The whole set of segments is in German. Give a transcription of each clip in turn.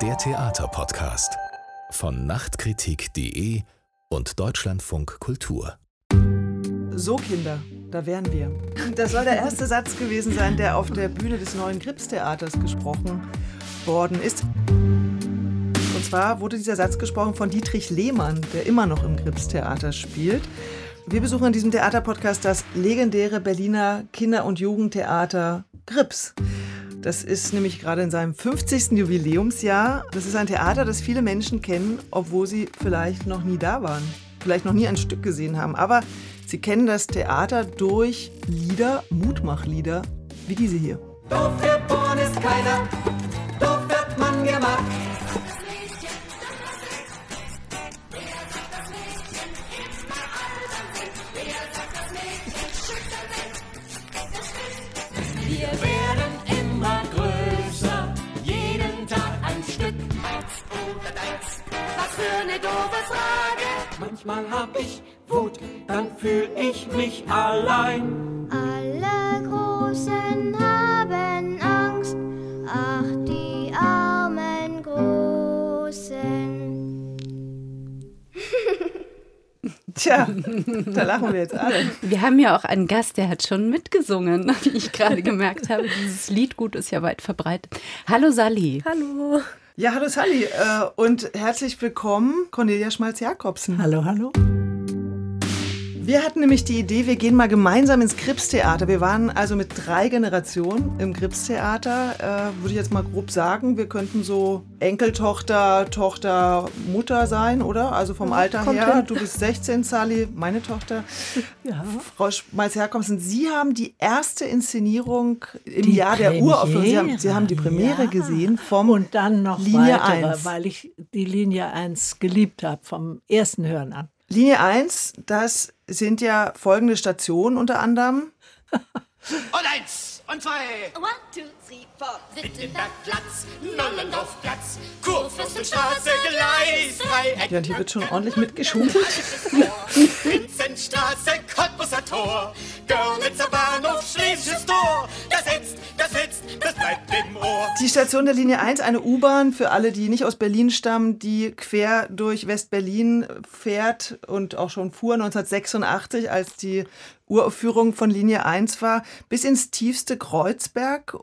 Der Theaterpodcast von Nachtkritik.de und Deutschlandfunk Kultur. So, Kinder, da wären wir. Das soll der erste Satz gewesen sein, der auf der Bühne des neuen Krips-Theaters gesprochen worden ist. Und zwar wurde dieser Satz gesprochen von Dietrich Lehmann, der immer noch im Krips-Theater spielt. Wir besuchen in diesem Theaterpodcast das legendäre Berliner Kinder- und Jugendtheater Grips. Das ist nämlich gerade in seinem 50. Jubiläumsjahr. Das ist ein Theater, das viele Menschen kennen, obwohl sie vielleicht noch nie da waren, vielleicht noch nie ein Stück gesehen haben. Aber sie kennen das Theater durch Lieder, Mutmachlieder, wie diese hier. Doof geboren ist keiner, doof wird man gemacht. Für eine doofe Frage. Manchmal hab ich Wut, dann fühl ich mich allein. Alle Großen haben Angst, ach die armen Großen. Tja, da lachen wir jetzt alle. Wir haben ja auch einen Gast, der hat schon mitgesungen, wie ich gerade gemerkt habe. Dieses Liedgut ist ja weit verbreitet. Hallo Sally. Hallo. Ja, hallo Sally äh, und herzlich willkommen, Cornelia Schmalz-Jakobsen. Hallo, hallo. Wir hatten nämlich die Idee, wir gehen mal gemeinsam ins Krips-Theater. Wir waren also mit drei Generationen im Krips-Theater. Äh, würde ich jetzt mal grob sagen, wir könnten so Enkeltochter, Tochter, Mutter sein, oder? Also vom Alter kommt her. hin. Du bist 16, Sally, meine Tochter. Ja. Frau Schmalz-Jakobsen, Sie haben die erste Inszenierung im Die Jahr der Uraufführung. Sie haben, Premiere, Sie haben die Premiere ja. gesehen vom Und dann noch Linie weitere, 1. weil ich die Linie 1 geliebt habe, vom ersten Hören an. Linie 1, das sind ja folgende Stationen unter anderem. Und eins und zwei. One, two, four. Wittenbergplatz, Nollendorfplatz, Kurfürstenstraße, Gleis, Dreieck. Ja, und hier wird schon ordentlich mitgeschummelt. Vinzenstraße, Cottbusser Tor, Görlitzer Bahnhof, Schlesisches Tor. Das sitzt, das sitzt, das bleibt im Ohr. Die Station der Linie 1, eine U-Bahn für alle, die nicht aus Berlin stammen, die quer durch West-Berlin fährt und auch schon fuhr 1986, als die Uraufführung von Linie 1 war, bis ins tiefste Kreuzberg.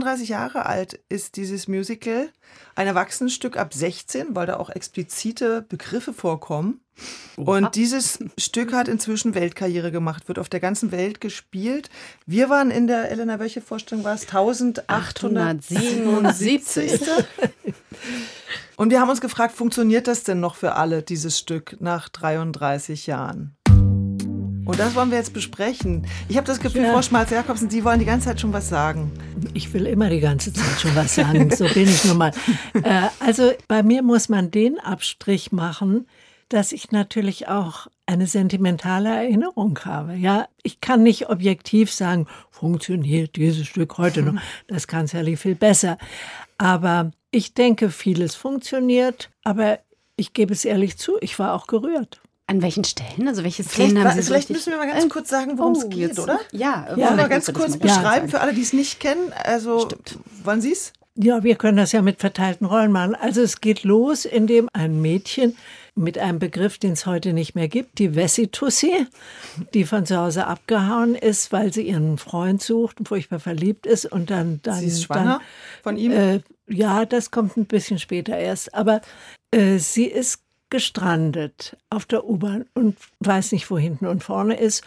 33 Jahre alt ist dieses Musical. Ein Erwachsenenstück ab 16, weil da auch explizite Begriffe vorkommen. Und dieses Stück hat inzwischen Weltkarriere gemacht, wird auf der ganzen Welt gespielt. Wir waren in der, Elena, welche Vorstellung war es? 1877. Und wir haben uns gefragt, funktioniert das denn noch für alle, dieses Stück, nach 33 Jahren? Und das wollen wir jetzt besprechen. Ich habe das Gefühl, Ja. Frau Schmalz-Jakobsen, Sie wollen die ganze Zeit schon was sagen. Ich will immer die ganze Zeit schon was sagen, so bin ich nun mal. Äh, also bei mir muss man den Abstrich machen, dass ich natürlich auch eine sentimentale Erinnerung habe. Ja, ich kann nicht objektiv sagen, funktioniert dieses Stück heute noch. Das kann Sally viel besser. Aber ich denke, vieles funktioniert. Aber ich gebe es ehrlich zu, ich war auch gerührt. An welchen Stellen? Also welche Vielleicht, Szenen haben Sie vielleicht müssen wir mal ganz Äh, kurz sagen, worum es oh, geht, jetzt- oder? Ja, Wollen wir mal vielleicht ganz kurz beschreiben sagen. für alle, die es nicht kennen? Also, wollen Sie es? Ja, wir können das ja mit verteilten Rollen machen. Also es geht los, indem ein Mädchen mit einem Begriff, den es heute nicht mehr gibt, die Wessitussi, die von zu Hause abgehauen ist, weil sie ihren Freund sucht und furchtbar verliebt ist und dann dann Sie ist schwanger von ihm? Dann, äh, ja, das kommt ein bisschen später erst, aber äh, sie ist gestrandet auf der U-Bahn und weiß nicht, wo hinten und vorne ist.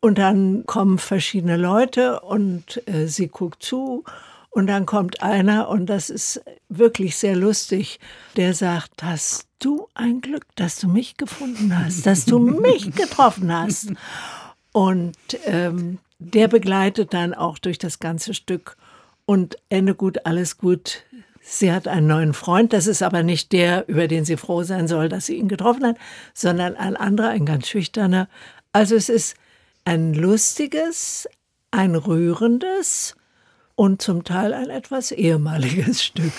Und dann kommen verschiedene Leute und äh, sie guckt zu. Und dann kommt einer, und das ist wirklich sehr lustig, der sagt, hast du ein Glück, dass du mich gefunden hast, dass du mich getroffen hast. Und ähm, der begleitet dann auch durch das ganze Stück. Und Ende gut, alles gut. Sie hat einen neuen Freund, das ist aber nicht der, über den sie froh sein soll, dass sie ihn getroffen hat, sondern ein anderer, ein ganz schüchterner. Also es ist ein lustiges, ein rührendes und zum Teil ein etwas ehemaliges Stück.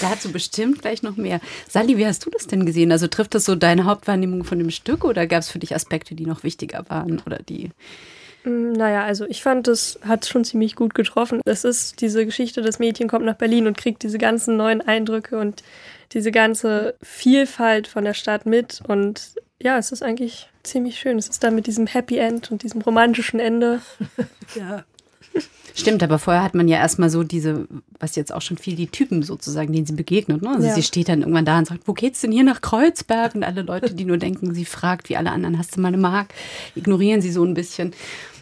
Dazu bestimmt gleich noch mehr. Sally, wie hast du das denn gesehen? Also trifft das so deine Hauptwahrnehmung von dem Stück oder gab es für dich Aspekte, die noch wichtiger waren oder die Naja, also ich fand, das hat schon ziemlich gut getroffen. Es ist diese Geschichte, das Mädchen kommt nach Berlin und kriegt diese ganzen neuen Eindrücke und diese ganze Vielfalt von der Stadt mit. Und ja, es ist eigentlich ziemlich schön. Es ist dann mit diesem Happy End und diesem romantischen Ende. Ja. Stimmt, aber vorher hat man ja erstmal so diese, was jetzt auch schon viel die Typen sozusagen, denen sie begegnet. Ne? Also Ja. sie steht dann irgendwann da und sagt, wo geht's denn hier nach Kreuzberg? Und alle Leute, die nur denken, sie fragt, wie alle anderen, hast du mal eine Mark? Ignorieren sie so ein bisschen.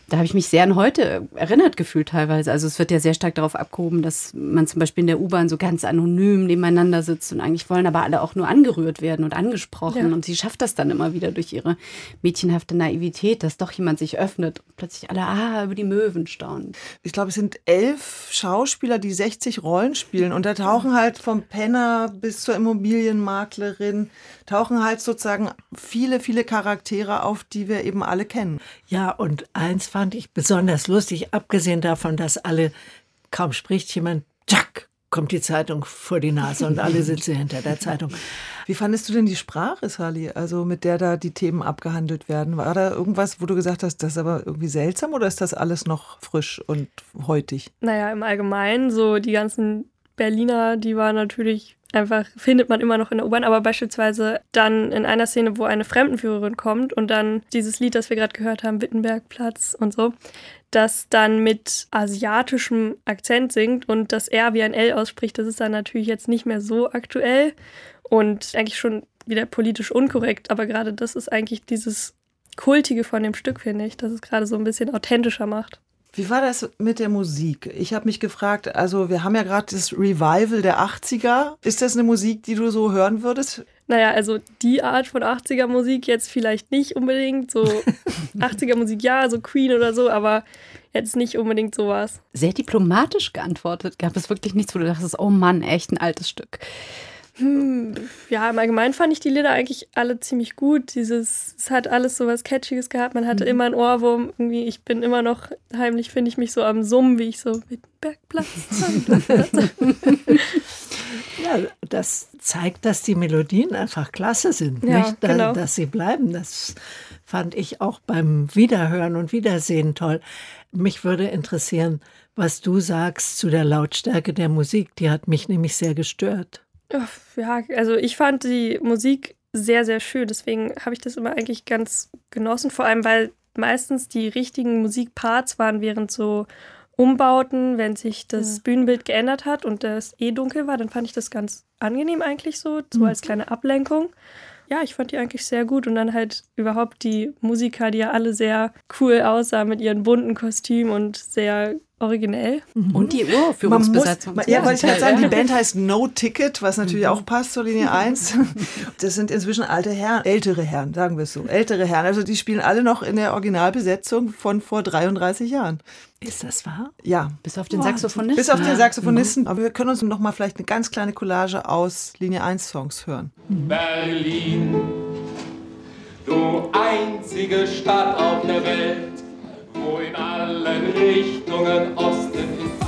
Da habe ich mich sehr an heute erinnert gefühlt teilweise. Also es wird ja sehr stark darauf abgehoben, dass man zum Beispiel in der U-Bahn so ganz anonym nebeneinander sitzt und eigentlich wollen aber alle auch nur angerührt werden und angesprochen. Ja. Und sie schafft das dann immer wieder durch ihre mädchenhafte Naivität, dass doch jemand sich öffnet und plötzlich alle, ah, über die Möwen staunen. Ich glaube, es sind elf Schauspieler, die 60 Rollen spielen. Und da tauchen halt vom Penner bis zur Immobilienmaklerin, tauchen halt sozusagen viele, viele Charaktere auf, die wir eben alle kennen. Ja, und eins fand ich besonders lustig, abgesehen davon, dass alle, kaum spricht jemand, tschack, kommt die Zeitung vor die Nase und alle sitzen hinter der Zeitung. Wie fandest du denn die Sprache, Sally, also mit der da die Themen abgehandelt werden? War da irgendwas, wo du gesagt hast, das ist aber irgendwie seltsam oder ist das alles noch frisch und heutig? Naja, im Allgemeinen, so die ganzen Berliner, die waren natürlich einfach, findet man immer noch in der U-Bahn, aber beispielsweise dann in einer Szene, wo eine Fremdenführerin kommt und dann dieses Lied, das wir gerade gehört haben, Wittenbergplatz und so, das dann mit asiatischem Akzent singt und das R wie ein L ausspricht, das ist dann natürlich jetzt nicht mehr so aktuell und eigentlich schon wieder politisch unkorrekt, aber gerade das ist eigentlich dieses Kultige von dem Stück, finde ich, dass es gerade so ein bisschen authentischer macht. Wie war das mit der Musik? Ich habe mich gefragt, also wir haben ja gerade das Revival der 80er. Ist das eine Musik, die du so hören würdest? Naja, also die Art von 80er Musik jetzt vielleicht nicht unbedingt. So 80er Musik ja, so Queen oder so, aber jetzt nicht unbedingt sowas. Sehr diplomatisch geantwortet. Gab es wirklich nichts, wo du dachtest, oh Mann, echt ein altes Stück. Hm, ja, im Allgemeinen fand ich die Lieder eigentlich alle ziemlich gut. Dieses, es hat alles so was Catchiges gehabt. Man hatte immer einen Ohrwurm. Irgendwie, ich bin immer noch heimlich, finde ich mich so am Summen, wie ich so Wittenbergplatz. Ja, das zeigt, dass die Melodien einfach klasse sind, Ja, nicht? Da, genau. dass sie bleiben. Das fand ich auch beim Wiederhören und Wiedersehen toll. Mich würde interessieren, was du sagst zu der Lautstärke der Musik. Die hat mich nämlich sehr gestört. Ja, also ich fand die Musik sehr, sehr schön. Deswegen habe ich das immer eigentlich ganz genossen. Vor allem, weil meistens die richtigen Musikparts waren während so Umbauten, wenn sich das Bühnenbild geändert hat und das eh dunkel war, dann fand ich das ganz angenehm eigentlich so, so als kleine Ablenkung. Ja, ich fand die eigentlich sehr gut und dann halt überhaupt die Musiker, die ja alle sehr cool aussahen mit ihren bunten Kostümen und sehr originell. Und die Man muss, Uraufführungsbesetzung. man, ja, wollte ich gerade sagen, die Band heißt No Ticket, was natürlich auch passt zur Linie 1. Das sind inzwischen alte Herren, ältere Herren, sagen wir es so, ältere Herren. Also die spielen alle noch in der Originalbesetzung von vor 33 Jahren. Ist das wahr? Ja, Bis auf den Saxophonisten. bis auf den Saxophonisten. Aber wir können uns noch mal vielleicht eine ganz kleine Collage aus Linie 1 Songs hören. Berlin, du einzige Stadt auf der Welt, wo in allen Richtungen Osten in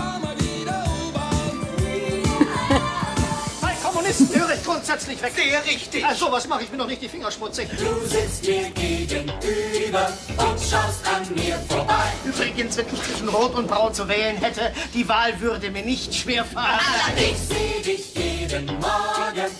Bei Kommunisten höre ich grundsätzlich weg. Sehr richtig. Also, was mache ich mir noch nicht die Finger schmutzig? Du sitzt mir gegenüber und schaust an mir vorbei. Übrigens, wenn ich zwischen Rot und Braun zu wählen hätte, die Wahl würde mir nicht schwerfallen. Ich seh dich jeden Morgen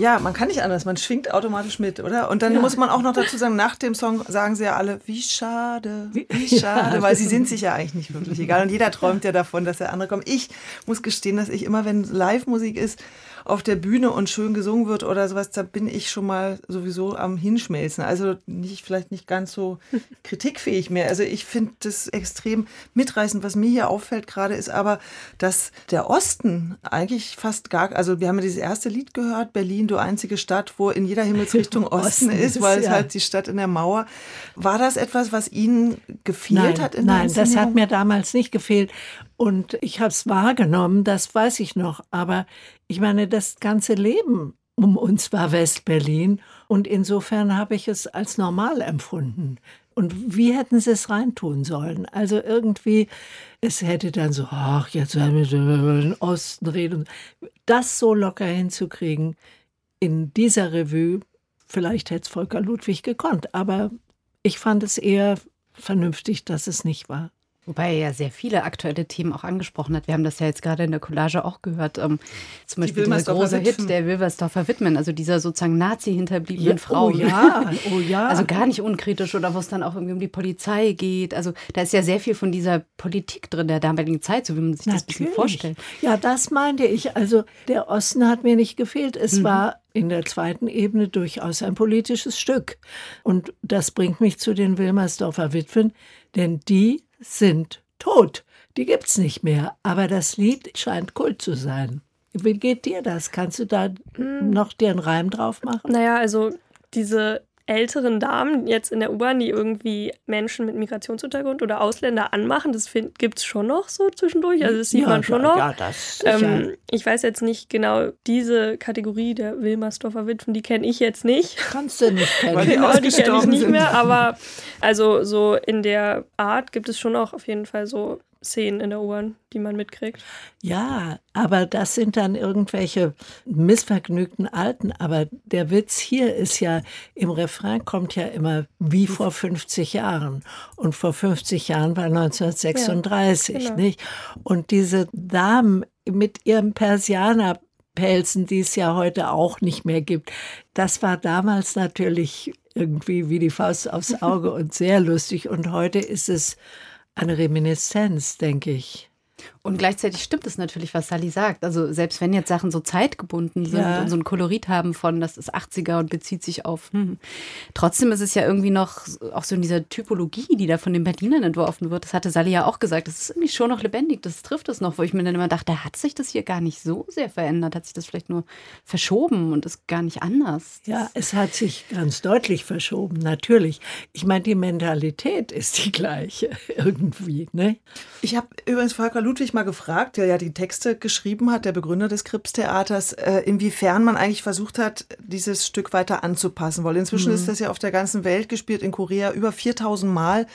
Ja, man kann nicht anders, man schwingt automatisch mit, oder? Und dann muss man auch noch dazu sagen, nach dem Song sagen sie ja alle, wie schade, wie schade, weil sie sind sich ja eigentlich nicht wirklich egal. Und jeder träumt ja davon, dass der andere kommt. Ich muss gestehen, dass ich immer, wenn Live-Musik ist, auf der Bühne und schön gesungen wird oder sowas, da bin ich schon mal sowieso am Hinschmelzen. Also nicht, vielleicht nicht ganz so kritikfähig mehr. Also ich finde das extrem mitreißend. Was mir hier auffällt gerade ist aber, dass der Osten eigentlich fast gar, also wir haben ja dieses erste Lied gehört, Berlin, du einzige Stadt, wo in jeder Himmelsrichtung Osten, Osten ist, ist, weil es ja. halt die Stadt in der Mauer. War das etwas, was Ihnen gefehlt nein, hat in der Nein, das hat mir damals nicht gefehlt. Und ich habe es wahrgenommen, das weiß ich noch. Aber ich meine, das ganze Leben um uns war West-Berlin. Und insofern habe ich es als normal empfunden. Und wie hätten sie es reintun sollen? Also irgendwie, es hätte dann so, ach, jetzt werden wir über den Osten reden. Das so locker hinzukriegen in dieser Revue, vielleicht hätte es Volker Ludwig gekonnt, aber ich fand es eher vernünftig, dass es nicht war. Wobei er ja sehr viele aktuelle Themen auch angesprochen hat. Wir haben das ja jetzt gerade in der Collage auch gehört. Ähm, zum Beispiel dieser große Hit der Wilversdorfer Widmen, also dieser sozusagen Nazi-hinterbliebenen Ja, Frau. oh ja, oh ja. Also gar nicht unkritisch oder wo es dann auch irgendwie um die Polizei geht. Also da ist ja sehr viel von dieser Politik drin der damaligen Zeit, so wie man sich das ein bisschen Natürlich. vorstellt. Ja, das meinte ich. Also der Osten hat mir nicht gefehlt. Es Mhm. war in der zweiten Ebene durchaus ein politisches Stück. Und das bringt mich zu den Wilmersdorfer Witwen, denn die sind tot. Die gibt's nicht mehr. Aber das Lied scheint Kult zu sein. Wie geht dir das? Kannst du da Hm. noch dir einen Reim drauf machen? Naja, also diese älteren Damen jetzt in der U-Bahn, die irgendwie Menschen mit Migrationshintergrund oder Ausländer anmachen, das gibt es schon noch so zwischendurch. Also das sieht Ja, man schon ja, noch. ja, das ähm, ich weiß jetzt nicht genau, diese Kategorie der Wilmersdorfer Witwen, die kenne ich jetzt nicht. Kannst du nicht kennen. Genau, die kenne ich nicht sind. mehr, aber also so in der Art gibt es schon auch auf jeden Fall so Szenen in der U-Bahn, die man mitkriegt. Ja, aber das sind dann irgendwelche missvergnügten Alten. Aber der Witz hier ist ja, im Refrain kommt ja immer wie vor 50 Jahren. Und vor 50 Jahren war 1936, Ja, genau. nicht? Und diese Damen mit ihrem Persianerpelzen, die es ja heute auch nicht mehr gibt, das war damals natürlich irgendwie wie die Faust aufs Auge und sehr lustig. Und heute ist es eine Reminiszenz, denke ich. Und gleichzeitig stimmt es natürlich, was Sally sagt. Also selbst wenn jetzt Sachen so zeitgebunden sind Ja. und so ein Kolorit haben von, das ist 80er und bezieht sich auf, hm. trotzdem ist es ja irgendwie noch auch so in dieser Typologie, die da von den Berlinern entworfen wird. Das hatte Sally ja auch gesagt. Das ist irgendwie schon noch lebendig. Das trifft es noch, wo ich mir dann immer dachte, hat sich das hier gar nicht so sehr verändert? Hat sich das vielleicht nur verschoben und ist gar nicht anders? Ja, es hat sich ganz deutlich verschoben, natürlich. Ich meine, die Mentalität ist die gleiche irgendwie, ne? Ich habe übrigens Volker Ludwig mal gefragt, der ja die Texte geschrieben hat, der Begründer des Krips-Theaters, äh, inwiefern man eigentlich versucht hat, dieses Stück weiter anzupassen. Weil inzwischen ist das ja auf der ganzen Welt gespielt, in Korea über 4000 Mal.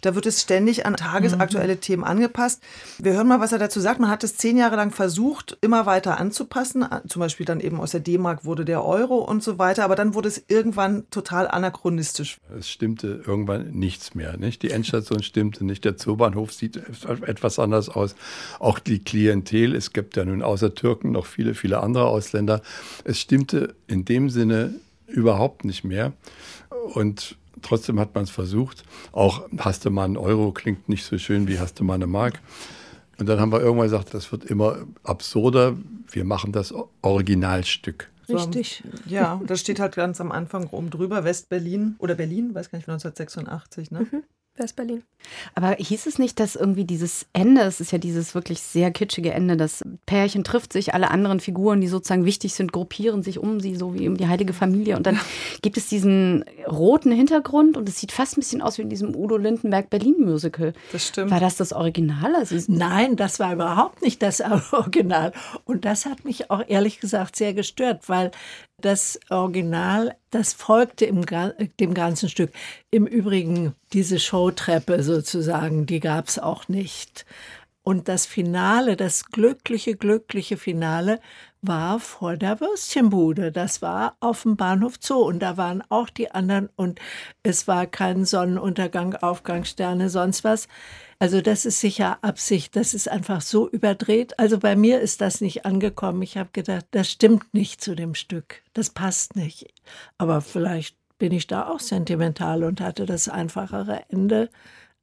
Da wird es ständig an tagesaktuelle Themen angepasst. Wir hören mal, was er dazu sagt. Man hat es zehn Jahre lang versucht, immer weiter anzupassen. Zum Beispiel dann eben aus der D-Mark wurde der Euro und so weiter. Aber dann wurde es irgendwann total anachronistisch. Es stimmte irgendwann nichts mehr. Nicht? Die Endstation stimmte nicht. Der Zoobahnhof sieht etwas anders aus. Auch die Klientel. Es gibt ja nun außer Türken noch viele, viele andere Ausländer. Es stimmte in dem Sinne überhaupt nicht mehr. Und trotzdem hat man es versucht. Auch hast du mal einen Euro klingt nicht so schön wie hast du mal eine Mark. Und dann haben wir irgendwann gesagt, das wird immer absurder. Wir machen das Originalstück. So, Richtig. Ja, das steht halt ganz am Anfang oben drüber, West-Berlin oder Berlin, weiß gar nicht, 1986, ne? West-Berlin. Aber hieß es nicht, dass irgendwie dieses Ende, es ist ja dieses wirklich sehr kitschige Ende, das Pärchen trifft sich, alle anderen Figuren, die sozusagen wichtig sind, gruppieren sich um sie, so wie um die heilige Familie. Und dann gibt es diesen roten Hintergrund und es sieht fast ein bisschen aus wie in diesem Udo Lindenberg Berlin Musical. Das stimmt. War das das Original? Also Nein, das war überhaupt nicht das Original. Und das hat mich auch ehrlich gesagt sehr gestört, weil das Original, das folgte im, dem ganzen Stück. Im Übrigen, diese Showtreppe sozusagen, die gab es auch nicht. Und das Finale, das glückliche, glückliche Finale war vor der Würstchenbude. Das war auf dem Bahnhof Zoo und da waren auch die anderen und es war kein Sonnenuntergang, Aufgangssterne, sonst was. Also das ist sicher Absicht, das ist einfach so überdreht. Also bei mir ist das nicht angekommen. Ich habe gedacht, das stimmt nicht zu dem Stück. Das passt nicht. Aber vielleicht bin ich da auch sentimental und hatte das einfachere Ende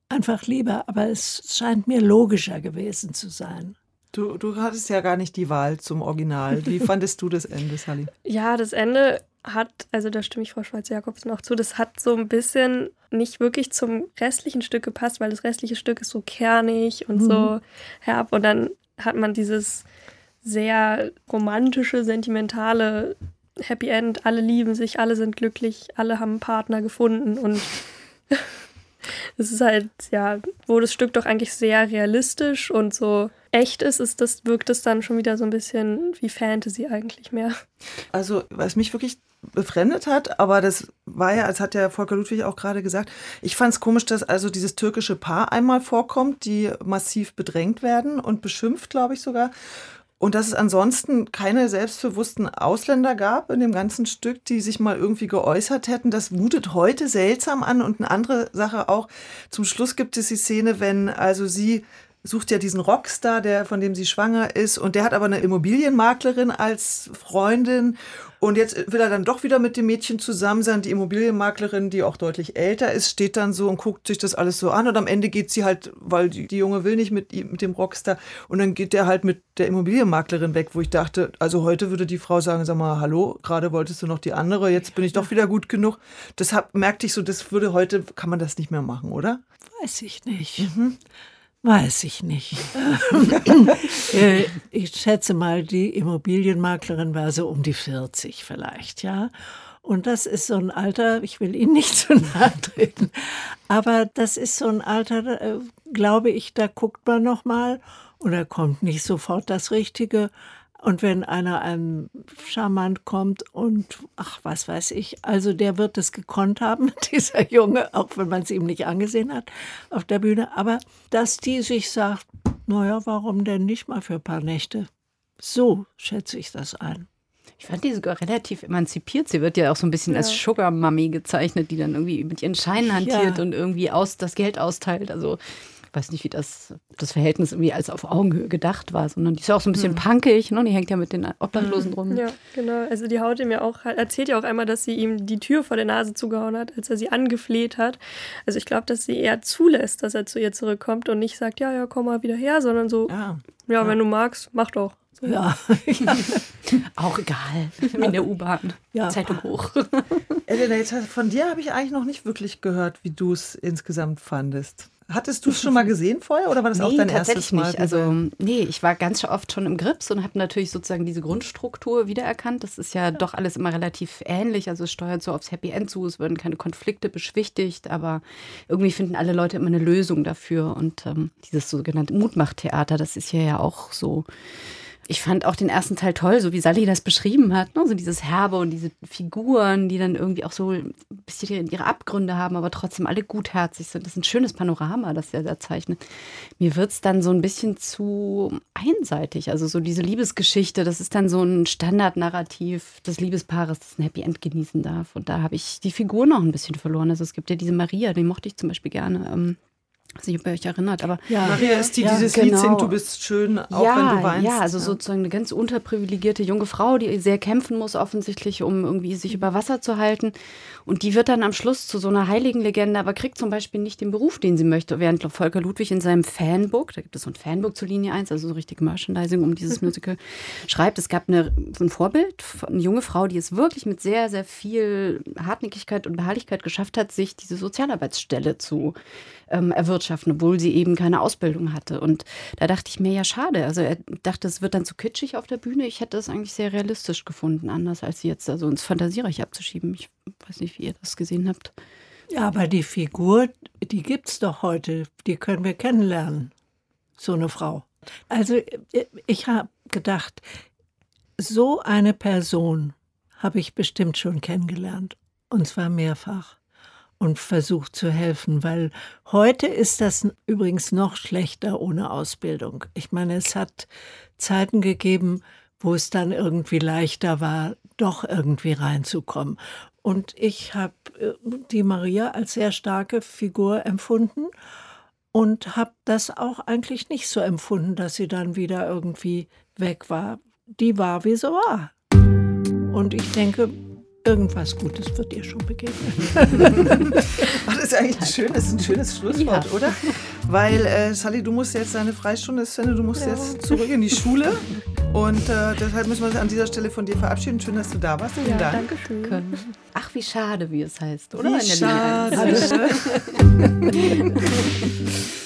einfach lieber. Aber es scheint mir logischer gewesen zu sein. Du, du hattest ja gar nicht die Wahl zum Original. Wie fandest du das Ende, Sally? Ja, das Ende hat, also da stimme ich Frau Schweizer-Jakobsen auch zu, das hat so ein bisschen nicht wirklich zum restlichen Stück gepasst, weil das restliche Stück ist so kernig und so herb und dann hat man dieses sehr romantische, sentimentale Happy End, alle lieben sich, alle sind glücklich, alle haben einen Partner gefunden und es ist halt, ja, wo das Stück doch eigentlich sehr realistisch und so echt ist, ist das, wirkt es dann schon wieder so ein bisschen wie Fantasy eigentlich mehr. Also, was mich wirklich befremdet hat, aber das war ja, als hat ja Volker Ludwig auch gerade gesagt, ich fand es komisch, dass also dieses türkische Paar einmal vorkommt, die massiv bedrängt werden und beschimpft, glaube ich sogar. Und dass es ansonsten keine selbstbewussten Ausländer gab in dem ganzen Stück, die sich mal irgendwie geäußert hätten. Das mutet heute seltsam an. Und eine andere Sache auch, zum Schluss gibt es die Szene, wenn also sie sucht ja diesen Rockstar, der, von dem sie schwanger ist, und der hat aber eine Immobilienmaklerin als Freundin. Und jetzt will er dann doch wieder mit dem Mädchen zusammen sein. Die Immobilienmaklerin, die auch deutlich älter ist, steht dann so und guckt sich das alles so an. Und am Ende geht sie halt, weil die, die Junge will nicht mit, mit dem Rockstar. Und dann geht der halt mit der Immobilienmaklerin weg, wo ich dachte, also heute würde die Frau sagen, sag mal, hallo, gerade wolltest du noch die andere, jetzt bin ich doch wieder gut genug. Deshalb merkte ich so, das würde heute, kann man das nicht mehr machen, oder? Weiß ich nicht. Mhm. Weiß ich nicht. Äh, ich schätze mal, die Immobilienmaklerin war so um die 40 vielleicht, ja. Und das ist so ein Alter, ich will Ihnen nicht zu nahe treten, aber das ist so ein Alter, äh, glaube ich, da guckt man noch mal und da kommt nicht sofort das Richtige. Und wenn einer einem charmant kommt und, ach, was weiß ich, also der wird es gekonnt haben, dieser Junge, auch wenn man es ihm nicht angesehen hat auf der Bühne. Aber dass die sich sagt, naja, warum denn nicht mal für ein paar Nächte? So schätze ich das ein. Ich fand die sogar relativ emanzipiert. Sie wird ja auch so ein bisschen ja. als Sugar Mummy gezeichnet, die dann irgendwie mit ihren Scheinen hantiert ja. und irgendwie aus, das Geld austeilt. Also weiß nicht, wie das, das Verhältnis irgendwie als auf Augenhöhe gedacht war, sondern die ist ja auch so ein bisschen mhm. punkig, ne? Die hängt ja mit den Obdachlosen rum. Ja, genau. Also die haut ihm ja auch, erzählt ja auch einmal, dass sie ihm die Tür vor der Nase zugehauen hat, als er sie angefleht hat. Also ich glaube, dass sie eher zulässt, dass er zu ihr zurückkommt und nicht sagt, ja, ja, komm mal wieder her, sondern so, ja, ja wenn du magst, mach doch. So. Ja. auch egal. In der U-Bahn. Ja. Zeitung hoch. Elena, von dir habe ich eigentlich noch nicht wirklich gehört, wie du es insgesamt fandest. Hattest du es schon mal gesehen vorher oder war das nee, auch dein erstes Mal? Nicht. Also, nee, ich war ganz oft schon im Grips und habe natürlich sozusagen diese Grundstruktur wiedererkannt. Das ist ja, ja, doch alles immer relativ ähnlich. Also es steuert so aufs Happy End zu, es werden keine Konflikte beschwichtigt, aber irgendwie finden alle Leute immer eine Lösung dafür. Und ähm, dieses sogenannte Mutmachtheater, das ist hier ja auch so ich fand auch den ersten Teil toll, so wie Sally das beschrieben hat. Ne? So dieses Herbe und diese Figuren, die dann irgendwie auch so ein bisschen ihre Abgründe haben, aber trotzdem alle gutherzig sind. Das ist ein schönes Panorama, das er da zeichnet. Mir wird es dann so ein bisschen zu einseitig. Also so diese Liebesgeschichte, das ist dann so ein Standardnarrativ des Liebespaares, das ein Happy End genießen darf. Und da habe ich die Figur noch ein bisschen verloren. Also es gibt ja diese Maria, die mochte ich zum Beispiel gerne. Ähm, weiß nicht, ob ihr euch erinnert, aber. Ja, Maria ist die, ja, dieses genau. Lied singt, du bist schön, auch ja, wenn du weinst. Ja, also ja. sozusagen eine ganz unterprivilegierte junge Frau, die sehr kämpfen muss, offensichtlich, um irgendwie sich über Wasser zu halten. Und die wird dann am Schluss zu so einer heiligen Legende, aber kriegt zum Beispiel nicht den Beruf, den sie möchte. Während Volker Ludwig in seinem Fanbook, da gibt es so ein Fanbook zur Linie 1, also so richtig Merchandising um dieses Musical, schreibt, es gab eine, ein Vorbild, eine junge Frau, die es wirklich mit sehr, sehr viel Hartnäckigkeit und Beharrlichkeit geschafft hat, sich diese Sozialarbeitsstelle zu ähm, erwirtschaften, obwohl sie eben keine Ausbildung hatte. Und da dachte ich mir, ja, schade. Also er dachte, es wird dann zu kitschig auf der Bühne. Ich hätte das eigentlich sehr realistisch gefunden, anders als sie jetzt also ins Fantasiereich abzuschieben. Ich weiß nicht, wie ihr das gesehen habt. Ja, aber die Figur, die gibt es doch heute. Die können wir kennenlernen. So eine Frau. Also ich habe gedacht, so eine Person habe ich bestimmt schon kennengelernt. Und zwar mehrfach und versucht zu helfen, weil heute ist das übrigens noch schlechter ohne Ausbildung. Ich meine, es hat Zeiten gegeben, wo es dann irgendwie leichter war, doch irgendwie reinzukommen. Und ich habe äh, die Maria als sehr starke Figur empfunden und habe das auch eigentlich nicht so empfunden, dass sie dann wieder irgendwie weg war. Die war, wie sie war. Und ich denke, Irgendwas Gutes wird dir schon begegnen. Das ist eigentlich ein schönes, ein schönes Schlusswort, ja. oder? Weil, äh, Sally, du musst jetzt deine Freistunde, Sven, du musst ja. jetzt zurück in die Schule. Und äh, deshalb müssen wir uns an dieser Stelle von dir verabschieden. Schön, dass du da warst. Vielen ja, Dank. Danke schön. Ach, wie schade, wie es heißt, oder? Wie schade.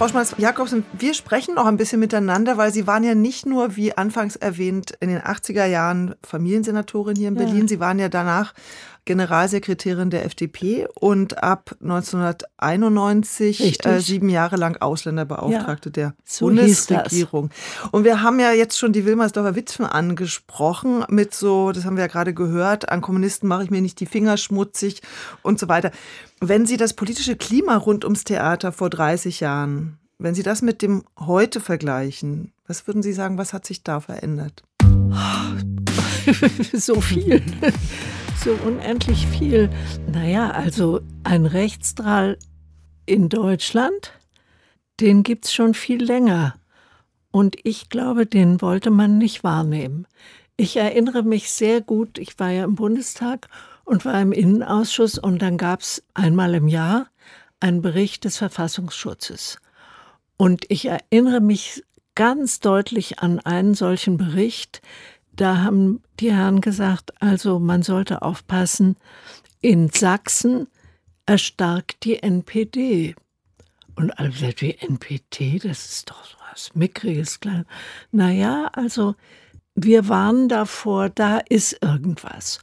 Frau Schmalz-Jakobsen, wir sprechen noch ein bisschen miteinander, weil Sie waren ja nicht nur, wie anfangs erwähnt, in den 80er Jahren Familiensenatorin hier in Ja. Berlin. Sie waren ja danach Generalsekretärin der FDP und ab 1991 Richtig. äh, sieben Jahre lang Ausländerbeauftragte Ja, der so. Bundesregierung. Und wir haben ja jetzt schon die Wilmersdorfer Witwen angesprochen mit so, das haben wir ja gerade gehört, an Kommunisten mache ich mir nicht die Finger schmutzig und so weiter. Wenn Sie das politische Klima rund ums Theater vor 30 Jahren, wenn Sie das mit dem heute vergleichen, was würden Sie sagen, was hat sich da verändert? so viel. so unendlich viel. Naja, also ein Rechtsdrall in Deutschland, den gibt es schon viel länger. Und ich glaube, den wollte man nicht wahrnehmen. Ich erinnere mich sehr gut, ich war ja im Bundestag und war im Innenausschuss und dann gab es einmal im Jahr einen Bericht des Verfassungsschutzes. Und ich erinnere mich ganz deutlich an einen solchen Bericht. Da haben die Herren gesagt, also man sollte aufpassen, in Sachsen erstarkt die NPD. Und alle gesagt, die NPD, das ist doch so was Mickriges, klein. Naja, also wir warnen davor, da ist irgendwas.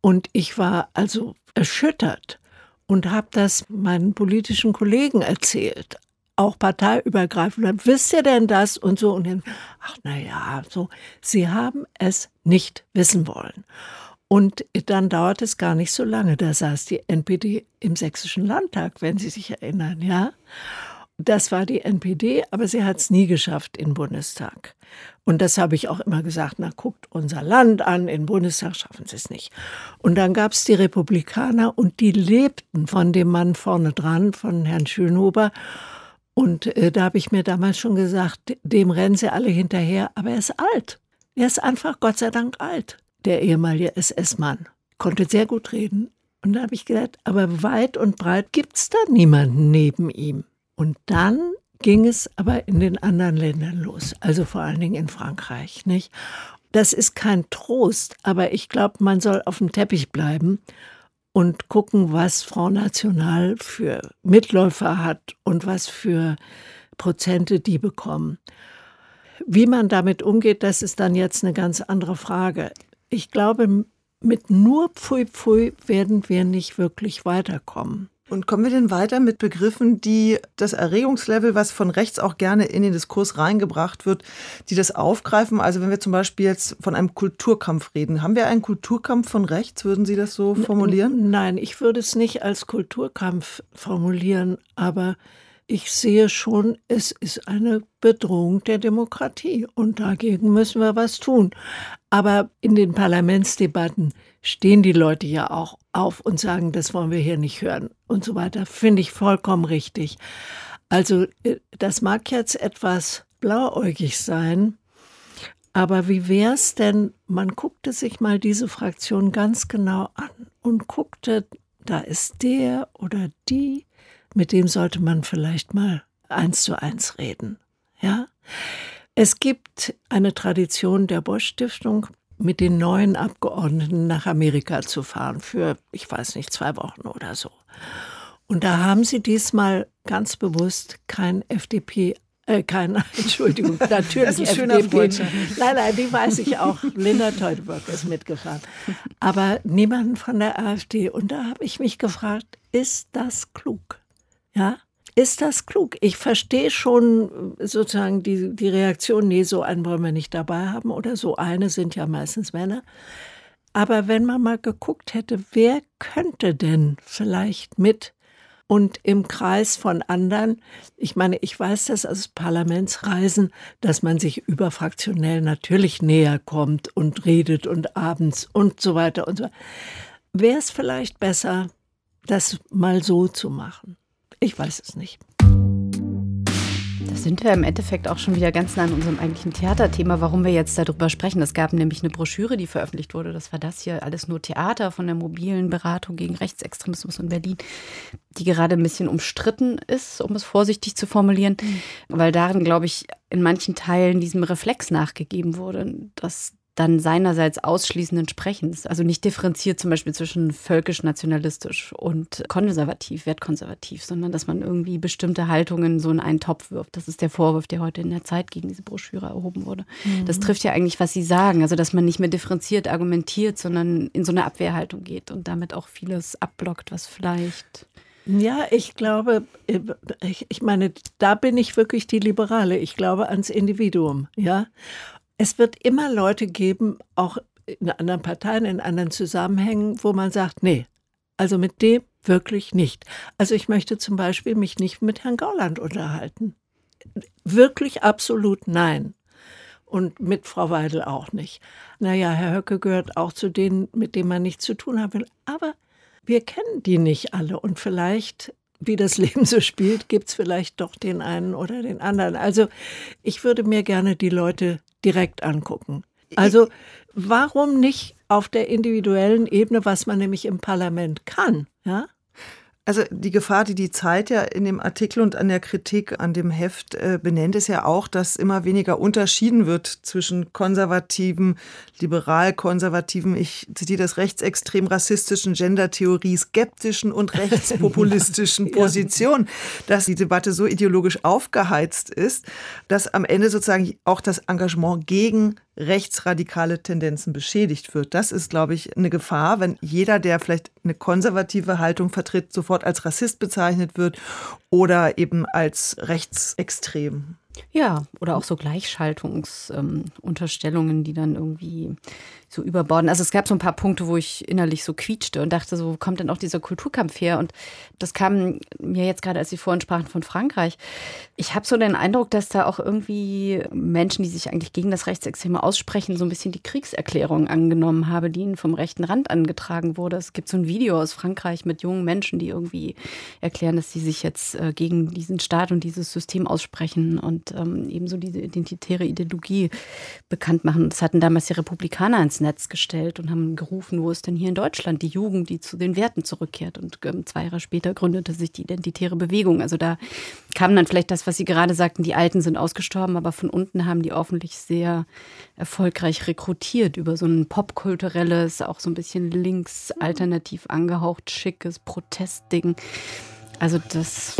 Und ich war also erschüttert und habe das meinen politischen Kollegen erzählt, auch parteiübergreifend. Und Wisst ihr denn das und so? Und dann, ach na ja, so. Sie haben es nicht wissen wollen. Und dann dauert es gar nicht so lange. Da saß die NPD im Sächsischen Landtag, wenn Sie sich erinnern, ja. Das war die NPD, aber sie hat es nie geschafft den Bundestag. Und das habe ich auch immer gesagt, na guckt unser Land an, den Bundestag schaffen sie es nicht. Und dann gab es die Republikaner und die lebten von dem Mann vorne dran, von Herrn Schönhuber. Und äh, da habe ich mir damals schon gesagt, dem rennen sie alle hinterher, aber er ist alt. Er ist einfach Gott sei Dank alt, der ehemalige SS-Mann. Konnte sehr gut reden. Und da habe ich gedacht, aber weit und breit gibt es da niemanden neben ihm. Und dann ging es aber in den anderen Ländern los, also vor allen Dingen in Frankreich, nicht? Das ist kein Trost, aber ich glaube, man soll auf dem Teppich bleiben und gucken, was Front National für Mitläufer hat und was für Prozente die bekommen. Wie man damit umgeht, das ist dann jetzt eine ganz andere Frage. Ich glaube, mit nur Pfui Pfui werden wir nicht wirklich weiterkommen. Und kommen wir denn weiter mit Begriffen, die das Erregungslevel, was von rechts auch gerne in den Diskurs reingebracht wird, die das aufgreifen? Also wenn wir zum Beispiel jetzt von einem Kulturkampf reden, haben wir einen Kulturkampf von rechts? Würden Sie das so formulieren? Nein, ich würde es nicht als Kulturkampf formulieren, aber ich sehe schon, es ist eine Bedrohung der Demokratie und dagegen müssen wir was tun. Aber in den Parlamentsdebatten stehen die Leute ja auch auf und sagen, das wollen wir hier nicht hören und so weiter. Finde ich vollkommen richtig. Also äh, das mag jetzt etwas blauäugig sein, aber wie wäre es denn, man guckte sich mal diese Fraktion ganz genau an und guckte, da ist der oder die, mit dem sollte man vielleicht mal eins zu eins reden. Ja? Es gibt eine Tradition der Bosch Stiftung, mit den neuen Abgeordneten nach Amerika zu fahren für, ich weiß nicht, zwei Wochen oder so. Und da haben sie diesmal ganz bewusst kein FDP, äh, kein, Entschuldigung, natürlich Das ist ein schöner FDP. Nein, nein, die weiß ich auch. Linda Teuteberg ist mitgefahren. Aber niemanden von der AfD. Und da habe ich mich gefragt, ist das klug? Ja, ist das klug? Ich verstehe schon äh, sozusagen die, die Reaktion, nee, so einen wollen wir nicht dabei haben oder so eine sind ja meistens Männer. Aber wenn man mal geguckt hätte, wer könnte denn vielleicht mit und im Kreis von anderen, ich meine, ich weiß das aus Parlamentsreisen, dass man sich überfraktionell natürlich näher kommt und redet und abends und so weiter und so weiter. Wäre es vielleicht besser, das mal so zu machen? Ich weiß es nicht. Da sind wir im Endeffekt auch schon wieder ganz nah an unserem eigentlichen Theaterthema, warum wir jetzt darüber sprechen. Es gab nämlich eine Broschüre, die veröffentlicht wurde. Das war das hier, alles nur Theater von der mobilen Beratung gegen Rechtsextremismus in Berlin, die gerade ein bisschen umstritten ist, um es vorsichtig zu formulieren, weil darin, glaube ich, in manchen Teilen diesem Reflex nachgegeben wurde, dass dann seinerseits ausschließenden Sprechens, also nicht differenziert zum Beispiel zwischen völkisch-nationalistisch und konservativ, wertkonservativ, sondern dass man irgendwie bestimmte Haltungen so in einen Topf wirft. Das ist der Vorwurf, der heute in der Zeit gegen diese Broschüre erhoben wurde. Mhm. Das trifft ja eigentlich, was Sie sagen, also dass man nicht mehr differenziert argumentiert, sondern in so eine Abwehrhaltung geht und damit auch vieles abblockt, was vielleicht ja, ich glaube, ich meine, da bin ich wirklich die Liberale. Ich glaube ans Individuum, ja. Es wird immer Leute geben, auch in anderen Parteien, in anderen Zusammenhängen, wo man sagt, nee, also mit dem wirklich nicht. Also ich möchte zum Beispiel mich nicht mit Herrn Gauland unterhalten. Wirklich absolut nein. Und mit Frau Weidel auch nicht. Naja, Herr Höcke gehört auch zu denen, mit denen man nichts zu tun haben will. Aber wir kennen die nicht alle. Und vielleicht wie das Leben so spielt, gibt es vielleicht doch den einen oder den anderen. Also ich würde mir gerne die Leute direkt angucken. Also warum nicht auf der individuellen Ebene, was man nämlich im Parlament kann, ja? Also die Gefahr, die die Zeit ja in dem Artikel und an der Kritik an dem Heft äh, benennt, ist ja auch, dass immer weniger unterschieden wird zwischen konservativen, liberal-konservativen, ich zitiere das rechtsextrem rassistischen, Gendertheorie, skeptischen und rechtspopulistischen Positionen, dass die Debatte so ideologisch aufgeheizt ist, dass am Ende sozusagen auch das Engagement gegen rechtsradikale Tendenzen beschädigt wird. Das ist, glaube ich, eine Gefahr, wenn jeder, der vielleicht eine konservative Haltung vertritt, sofort als Rassist bezeichnet wird oder eben als rechtsextrem. Ja, oder auch so Gleichschaltungsunterstellungen, ähm, die dann irgendwie so überborden. Also es gab so ein paar Punkte, wo ich innerlich so quietschte und dachte, so wo kommt denn auch dieser Kulturkampf her? Und das kam mir jetzt gerade, als Sie vorhin sprachen von Frankreich. Ich habe so den Eindruck, dass da auch irgendwie Menschen, die sich eigentlich gegen das Rechtsextreme aussprechen, so ein bisschen die Kriegserklärung angenommen haben, die ihnen vom rechten Rand angetragen wurde. Es gibt so ein Video aus Frankreich mit jungen Menschen, die irgendwie erklären, dass sie sich jetzt äh, gegen diesen Staat und dieses System aussprechen und ähm, ebenso diese identitäre Ideologie bekannt machen. Das hatten damals die Republikaner ins Netz gestellt und haben gerufen, wo ist denn hier in Deutschland die Jugend, die zu den Werten zurückkehrt. Und ähm, zwei Jahre später gründete sich die Identitäre Bewegung. Also da kam dann vielleicht das, was Sie gerade sagten, die Alten sind ausgestorben, aber von unten haben die hoffentlich sehr erfolgreich rekrutiert über so ein popkulturelles, auch so ein bisschen links alternativ angehaucht, schickes Protestding. Also das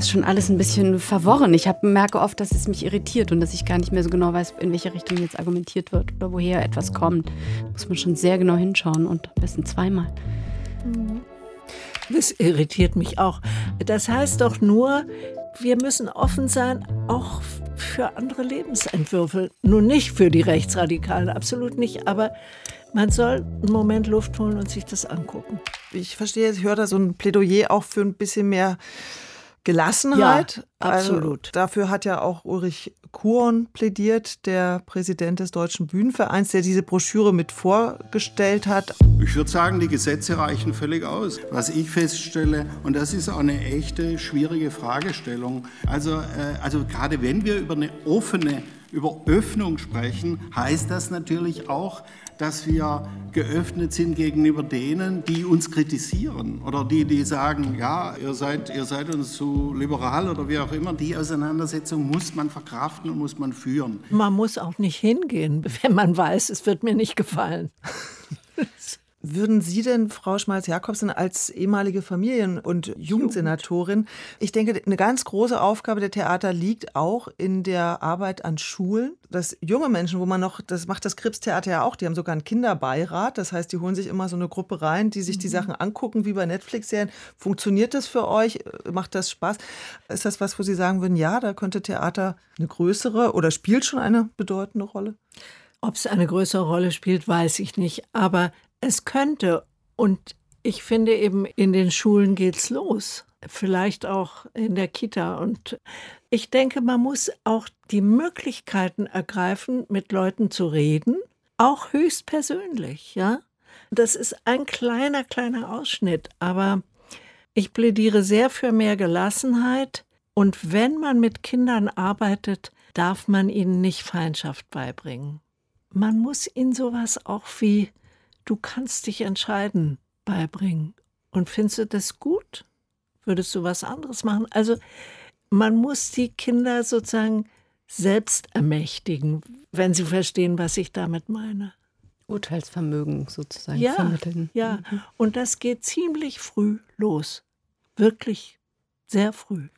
ist schon alles ein bisschen verworren. Ich hab, merke oft, dass es mich irritiert und dass ich gar nicht mehr so genau weiß, in welche Richtung jetzt argumentiert wird oder woher etwas kommt. Da muss man schon sehr genau hinschauen und am besten zweimal. Das irritiert mich auch. Das heißt doch nur, wir müssen offen sein, auch für andere Lebensentwürfe. Nun nicht für die Rechtsradikalen, absolut nicht, aber man soll einen Moment Luft holen und sich das angucken. Ich verstehe, ich höre da so ein Plädoyer auch für ein bisschen mehr Gelassenheit. Ja, absolut. Also dafür hat ja auch Ulrich Kuhn plädiert, der Präsident des Deutschen Bühnenvereins, der diese Broschüre mit vorgestellt hat. Ich würde sagen, die Gesetze reichen völlig aus. Was ich feststelle, und das ist auch eine echte schwierige Fragestellung, also, äh, also gerade wenn wir über eine offene über Öffnung sprechen, heißt das natürlich auch, dass wir geöffnet sind gegenüber denen, die uns kritisieren oder die, die sagen, ja, ihr seid, ihr seid uns zu liberal oder wie auch immer. Die Auseinandersetzung muss man verkraften und muss man führen. Man muss auch nicht hingehen, wenn man weiß, es wird mir nicht gefallen. Würden Sie denn, Frau Schmalz-Jakobsen, als ehemalige Familien- und Jugendsenatorin, ich denke, eine ganz große Aufgabe der Theater liegt auch in der Arbeit an Schulen, dass junge Menschen, wo man noch, das macht das Krips-Theater ja auch, die haben sogar einen Kinderbeirat, das heißt, die holen sich immer so eine Gruppe rein, die sich die mhm. Sachen angucken, wie bei Netflix-Serien. Funktioniert das für euch? Macht das Spaß? Ist das was, wo Sie sagen würden, ja, da könnte Theater eine größere oder spielt schon eine bedeutende Rolle? Ob es eine größere Rolle spielt, weiß ich nicht. Aber es könnte. Und ich finde eben, in den Schulen geht's los. Vielleicht auch in der Kita. Und ich denke, man muss auch die Möglichkeiten ergreifen, mit Leuten zu reden, auch höchstpersönlich, ja. Das ist ein kleiner, kleiner Ausschnitt, aber ich plädiere sehr für mehr Gelassenheit. Und wenn man mit Kindern arbeitet, darf man ihnen nicht Feindschaft beibringen. Man muss ihnen sowas auch wie du kannst dich entscheiden beibringen. Und findest du das gut? Würdest du was anderes machen? Also man muss die Kinder sozusagen selbst ermächtigen, wenn Sie verstehen, was ich damit meine. Urteilsvermögen sozusagen Ja, vermitteln. ja. Mhm. Und das geht ziemlich früh los. Wirklich sehr früh.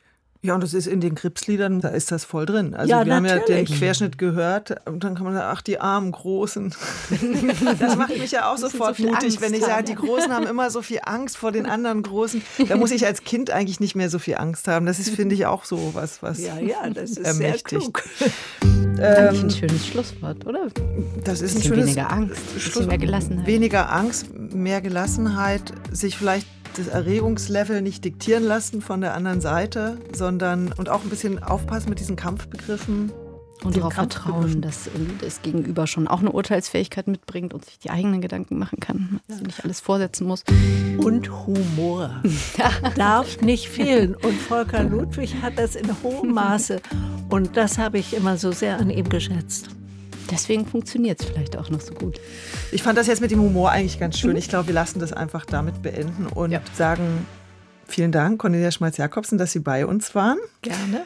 Ja, und das ist in den Gripsliedern, da ist das voll drin. Also Ja, wir haben ja den natürlich. Querschnitt gehört und dann kann man sagen, ach, die armen Großen. Das macht mich ja auch sofort so mutig, Angst wenn ich haben, sage, die ja. Großen haben immer so viel Angst vor den anderen Großen. Da muss ich als Kind eigentlich nicht mehr so viel Angst haben. Das ist, finde ich, auch so was, was Ja, ja, das ist sehr ermächtigt. klug. Eigentlich Ähm, ein schönes Schlusswort, oder? das ist ein schönes weniger Angst, mehr Gelassenheit. Weniger Angst, mehr Gelassenheit, sich vielleicht das Erregungslevel nicht diktieren lassen von der anderen Seite, sondern und auch ein bisschen aufpassen mit diesen Kampfbegriffen. Und darauf vertrauen, dass irgendwie das Gegenüber schon auch eine Urteilsfähigkeit mitbringt und sich die eigenen Gedanken machen kann. Dass sie nicht alles vorsetzen muss. Und Humor darf nicht fehlen. Und Volker Ludwig hat das in hohem Maße. Und das habe ich immer so sehr an ihm geschätzt. Deswegen funktioniert es vielleicht auch noch so gut. Ich fand das jetzt mit dem Humor eigentlich ganz schön. Ich glaube, wir lassen das einfach damit beenden und sagen vielen Dank, Cornelia Schmalz-Jakobsen, dass Sie bei uns waren Gerne.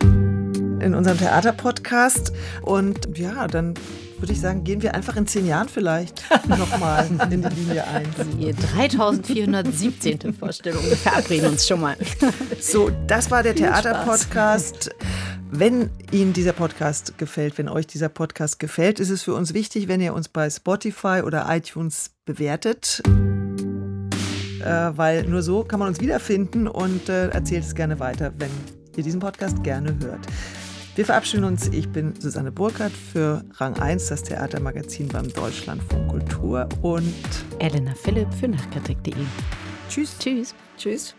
in unserem Theaterpodcast. Und ja, dann würde ich sagen, gehen wir einfach in zehn Jahren vielleicht nochmal in die Linie ein. Die 3417. Vorstellung. Wir verabreden uns schon mal. So, das war der. Theaterpodcast. Wenn Ihnen dieser Podcast gefällt, wenn euch dieser Podcast gefällt, ist es für uns wichtig, wenn ihr uns bei Spotify oder iTunes bewertet. Äh, weil nur so kann man uns wiederfinden und äh, erzählt es gerne weiter, wenn ihr diesen Podcast gerne hört. Wir verabschieden uns. Ich bin Susanne Burkhardt für Rang 1, das Theatermagazin beim Deutschlandfunk Kultur und Elena Philipp für Nachkritik.de. Tschüss. Tschüss. Tschüss.